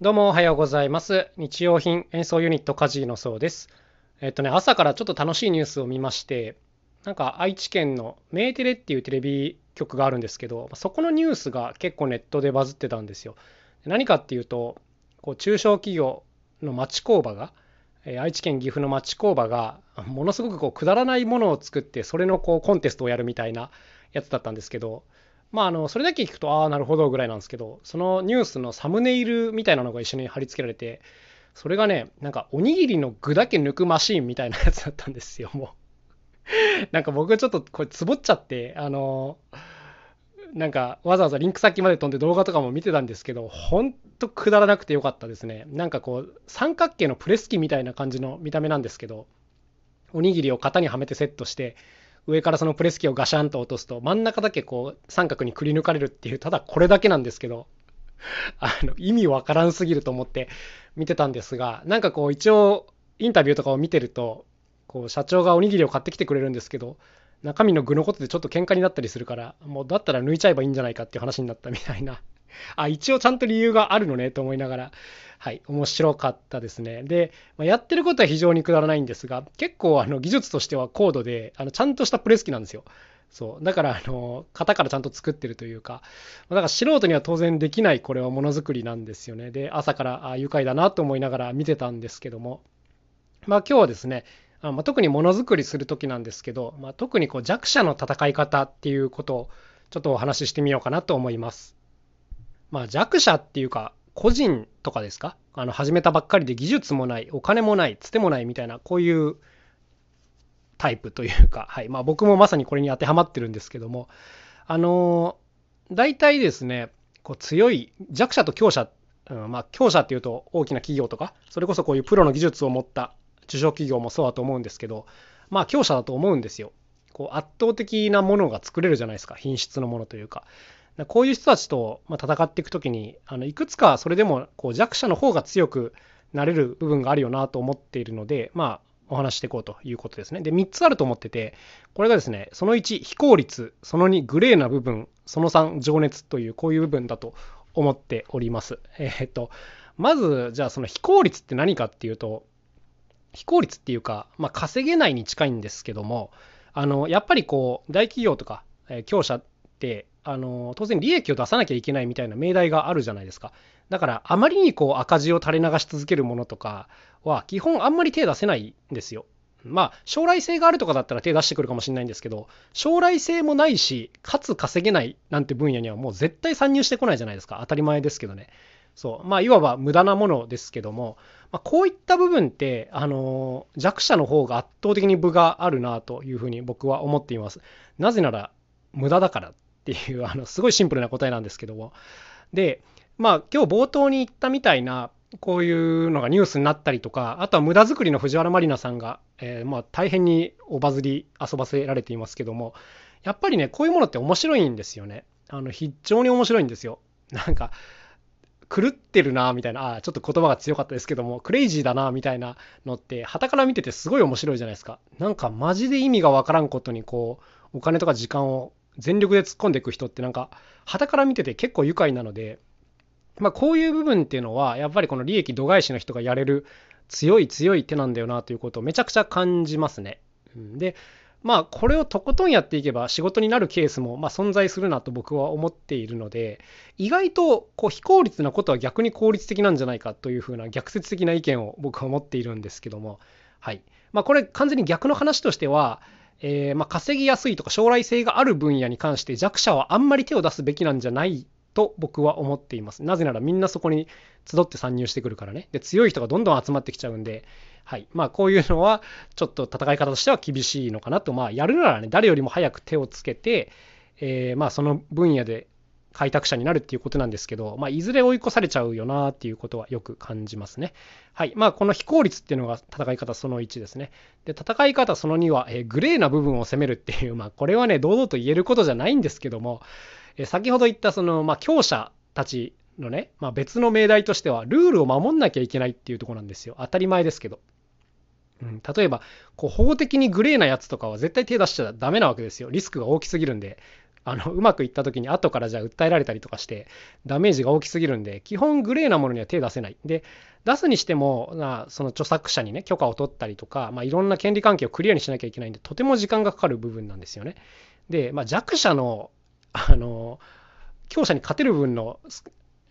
どうもおはようございます。日用品演奏ユニットカジーのそうです。えっとね、朝からちょっと楽しいニュースを見まして、なんか愛知県のメーテレっていうテレビ局があるんですけど、そこのニュースが結構ネットでバズってたんですよ。何かっていうと、こう中小企業の町工場が、え愛知県岐阜の町工場がものすごくこうくだらないものを作ってそれのこうコンテストをやるみたいなやつだったんですけどまああのそれだけ聞くとああなるほどぐらいなんですけどそのニュースのサムネイルみたいなのが一緒に貼り付けられてそれがねなんかおにぎりの具だけ抜くマシーンみたいなやつだったんですよもう なんか僕ちょっとこれつぼっちゃってあのなんかわざわざリンク先まで飛んで動画とかも見てたんですけど、ほんとくだらなくてよかったですね。なんかこう、三角形のプレス機みたいな感じの見た目なんですけど、おにぎりを型にはめてセットして、上からそのプレス機をガシャンと落とすと、真ん中だけこう三角にくり抜かれるっていう、ただこれだけなんですけど、あの意味わからんすぎると思って見てたんですが、なんかこう一応インタビューとかを見てると、こう社長がおにぎりを買ってきてくれるんですけど、中身の具のことでちょっと喧嘩になったりするから、もうだったら抜いちゃえばいいんじゃないかっていう話になったみたいな。あ、一応ちゃんと理由があるのねと思いながら、はい、面白かったですね。で、まあやってることは非常にくだらないんですが、結構あの技術としては高度で、あのちゃんとしたプレス機なんですよ。そう。だから、あの、型からちゃんと作ってるというか、だから素人には当然できないこれはものづくりなんですよね。で、朝からあ愉快だなと思いながら見てたんですけども、まあ今日はですね、あまあ、特にものづくりする時なんですけど、まあ、特にこう弱者の戦い方っていうことをちょっとお話ししてみようかなと思います。まあ、弱者っていうか個人とかですか？あの始めたばっかりで技術もないお金もないつてもないみたいなこういうタイプというか、はい。まあ、僕もまさにこれに当てはまってるんですけども。あの大体ですねこう強い弱者と強者、うん、まあ強者っていうと大きな企業とかそれこそこういうプロの技術を持った中小企業もそうだと思うんですけどまあ強者だと思うんですよ。こう圧倒的なものが作れるじゃないですか。品質のものというか。こういう人たちと戦っていく時にあのいくつかそれでもこう弱者の方が強くなれる部分があるよなと思っているのでまあお話していこうということですね。で3つあると思っててこれがですねその1非効率その2グレーな部分その3情熱というこういう部分だと思っております。えーっとまずじゃあその非効率って何かっていうと非効率っていうか、まあ、稼げないに近いんですけどもあのやっぱりこう大企業とか、えー強者ってあの当然利益を出さなきゃいけないみたいな命題があるじゃないですか。だからあまりにこう赤字を垂れ流し続けるものとかは基本あんまり手出せないんですよ。まあ将来性があるとかだったら手出してくるかもしれないんですけど将来性もないしかつ稼げないなんて分野にはもう絶対参入してこないじゃないですか。当たり前ですけどね。そう。まあいわば無駄なものですけども、まあ、こういった部分って、あの弱者の方が圧倒的に分があるなというふうに僕は思っています。なぜなら無駄だから。っていうあのすごいシンプルな答えなんですけども。でまあ今日冒頭に言ったみたいなこういうのがニュースになったりとかあとは無駄作りの藤原まりなさんが、えーまあ大変におバズり遊ばせられていますけども。やっぱりねこういうものって面白いんですよね。あの非常に面白いんですよ。なんか狂ってるなみたいなあちょっと言葉が強かったですけどもクレイジーだなみたいなのって傍から見ててすごい面白いじゃないですか。なんかマジで意味がわからんことにこうお金とか時間を全力で突っ込んでいく人ってなんか傍から見てて結構愉快なのでまあこういう部分っていうのはやっぱりこの利益度外視の人がやれる強い強い手なんだよなということをめちゃくちゃ感じますね。でまあこれをとことんやっていけば仕事になるケースもま存在するなと僕は思っているので意外とこう非効率なことは逆に効率的なんじゃないかというふうな逆説的な意見を僕は持っているんですけども。はい。まあこれ完全に逆の話としてはえーまあ、稼ぎやすいとか将来性がある分野に関して弱者はあんまり手を出すべきなんじゃないと僕は思っています。なぜならみんなそこに集って参入してくるからね。で強い人がどんどん集まってきちゃうんで、はい。まあこういうのはちょっと戦い方としては厳しいのかなと、まあやるならね、誰よりも早く手をつけて、えーまあその分野で開拓者になるっていうことなんですけど、まあ、いずれ追い越されちゃうよなっていうことはよく感じますね。はい。まあ、この非効率っていうのが戦い方その1ですね。で、戦い方その2は、えーグレーな部分を攻めるっていう、まあ、これはね、堂々と言えることじゃないんですけども、えー先ほど言ったその、まあ、強者たちのね、まあ、別の命題としては、ルールを守んなきゃいけないっていうとこなんですよ。当たり前ですけど。うん、例えばこう法的にグレーなやつとかは絶対手出しちゃダメなわけですよリスクが大きすぎるんであのうまくいった時に後からじゃあ訴えられたりとかしてダメージが大きすぎるんで基本グレーなものには手出せないで出すにしてもなその著作者にね許可を取ったりとか、まあ、いろんな権利関係をクリアにしなきゃいけないんでとても時間がかかる部分なんですよねで、まあ、弱者のあの強者に勝てる分の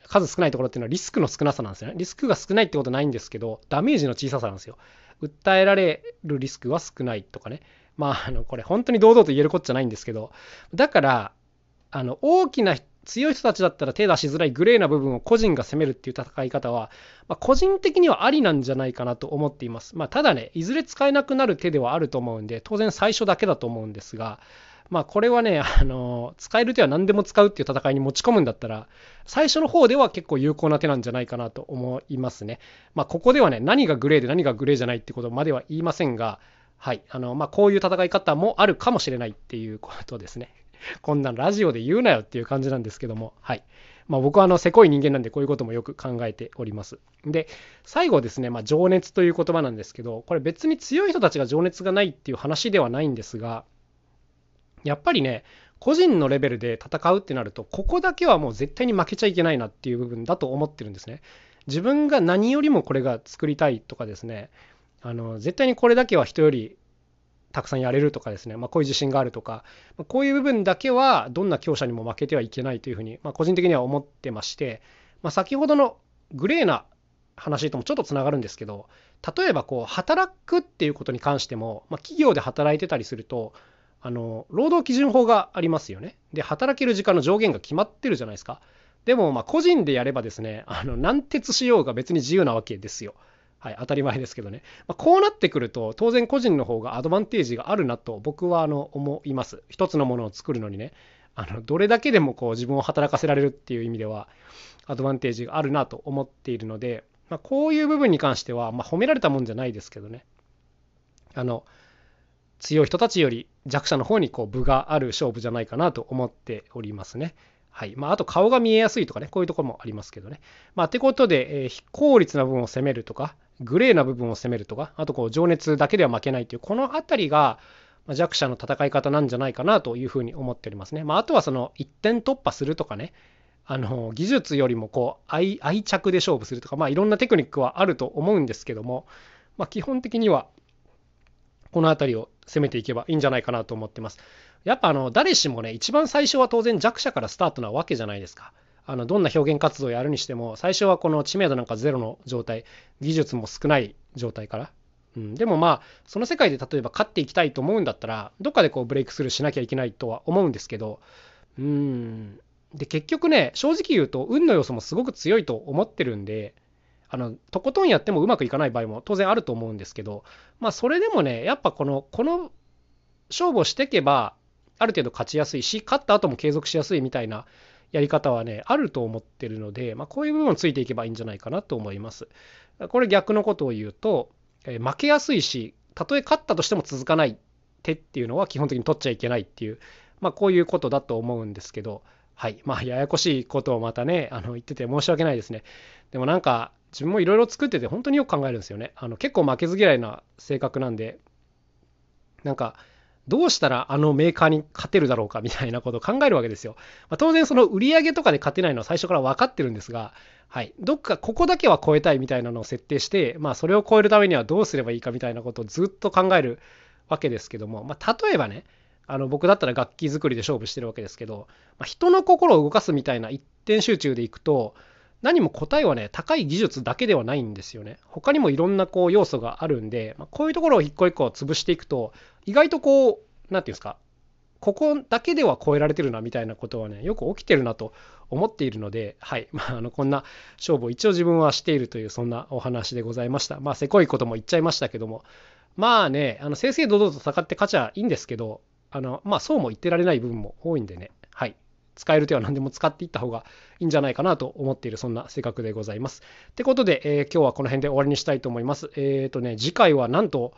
数少ないところっていうのはリスクの少なさなんですよね。リスクが少ないってことないんですけど、ダメージの小ささなんですよ。訴えられるリスクは少ないとかね。まあ、あの、これ本当に堂々と言えることじゃないんですけど、だから、あの、大きな強い人たちだったら手出しづらいグレーな部分を個人が攻めるっていう戦い方は、まあ、個人的にはありなんじゃないかなと思っています。まあ、ただね、いずれ使えなくなる手ではあると思うんで、当然最初だけだと思うんですが、まあこれはね、あの、使える手は何でも使うっていう戦いに持ち込むんだったら、最初の方では結構有効な手なんじゃないかなと思いますね。まあここではね、何がグレーで何がグレーじゃないってことまでは言いませんが、はい、あの、まあこういう戦い方もあるかもしれないっていうことですね。こんなラジオで言うなよっていう感じなんですけども、はい。まあ、僕はあのせこい人間なんでこういうこともよく考えております。で最後ですね、まあ、情熱という言葉なんですけどこれ別に強い人たちが情熱がないっていう話ではないんですがやっぱりね、個人のレベルで戦うってなると、ここだけはもう絶対に負けちゃいけないなっていう部分だと思ってるんですね。自分が何よりもこれが作りたいとかですね、あの絶対にこれだけは人よりたくさんやれるとかですね、まあ、こういう自信があるとか、まあ、こういう部分だけはどんな強者にも負けてはいけないというふうに、まあ、個人的には思ってまして、ま、先ほどのグレーな話ともちょっとつながるんですけど例えばこう働くっていうことに関しても、ま、企業で働いてたりするとあの労働基準法がありますよね。で働ける時間の上限が決まってるじゃないですか。でもま個人でやればですねあの軟鉄しようが別に自由なわけですよ。はい、当たり前ですけどね。まあ、こうなってくると当然個人の方がアドバンテージがあるなと僕はあの思います。一つのものを作るのにねあのどれだけでもこう自分を働かせられるっていう意味ではアドバンテージがあるなと思っているので、まあ、こういう部分に関しては、まあ、褒められたもんじゃないですけどねあの強い人たちより弱者の方にこう分がある勝負じゃないかなと思っておりますね。はいまあ、あと顔が見えやすいとかね、こういうところもありますけどね。まあ、てことで、えー、非効率な部分を攻めるとか、グレーな部分を攻めるとか、あとこう情熱だけでは負けないという、この辺りが弱者の戦い方なんじゃないかなというふうに思っておりますね。まあ、あとはその一点突破するとかね、あの技術よりもこう愛愛着で勝負するとか、まあ、いろんなテクニックはあると思うんですけども、まあ、基本的にはこの辺りを攻めていけばいいんじゃないかなと思ってます。やっぱあの誰しもね一番最初は当然弱者からスタートなわけじゃないですか。あのどんな表現活動をやるにしても最初はこの知名度なんかゼロの状態技術も少ない状態から、うん、でもまあその世界で例えば勝っていきたいと思うんだったらどっかでこうブレイクスルーしなきゃいけないとは思うんですけどうん。で結局ね正直言うと運の要素もすごく強いと思ってるんであのとことんやってもうまくいかない場合も当然あると思うんですけど、まあ、それでもねやっぱこのこの勝負をしていけばある程度勝ちやすいし勝った後も継続しやすいみたいなやり方はねあると思ってるので、まあ、こういう部分をついていけばいいんじゃないかなと思います。これ逆のことを言うと、え負けやすいしたとえ勝ったとしても続かない手っていうのは基本的に取っちゃいけないっていう、まあ、こういうことだと思うんですけどはいまあややこしいことをまたねあの言ってて申し訳ないですね。でもなんか自分もいろいろ作ってて本当によく考えるんですよね。あの結構負けず嫌いな性格なんで、なんかどうしたらあのメーカーに勝てるだろうかみたいなことを考えるわけですよ。まあ、当然その売り上げとかで勝てないのは最初から分かってるんですが、はい、どっかここだけは超えたいみたいなのを設定して、まあ、それを超えるためにはどうすればいいかみたいなことをずっと考えるわけですけども、まあ、例えばね、あの僕だったら楽器作りで勝負してるわけですけど、まあ、人の心を動かすみたいな一点集中でいくと、何も答えはね、高い技術だけではないんですよね。他にもいろんなこう要素があるんで、まあ、こういうところを一個一個潰していくと、意外とこう、何て言うんですか、ここだけでは超えられてるなみたいなことはね、よく起きてるなと思っているので、はい。まあ、あの、こんな勝負を一応自分はしているという、そんなお話でございました。まあ、せこいことも言っちゃいましたけども、まあね、あの、正々堂々と戦って勝ちゃいいんですけど、あの、まあ、そうも言ってられない部分も多いんでね、はい。使える手は何でも使っていった方がいいんじゃないかなと思っているそんな性格でございます。ってことで、えー、今日はこの辺で終わりにしたいと思います。えっ、ー、とね、次回はなんと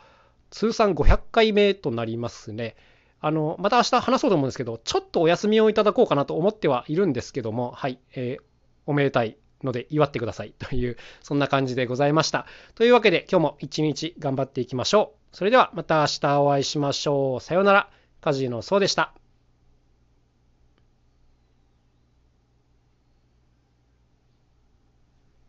通算500回目となりますね。あの、また明日話そうと思うんですけど、ちょっとお休みをいただこうかなと思ってはいるんですけども、はい、えー、おめでたいので祝ってください という、そんな感じでございました。というわけで今日も一日頑張っていきましょう。それではまた明日お会いしましょう。さようなら。カジノそうでした。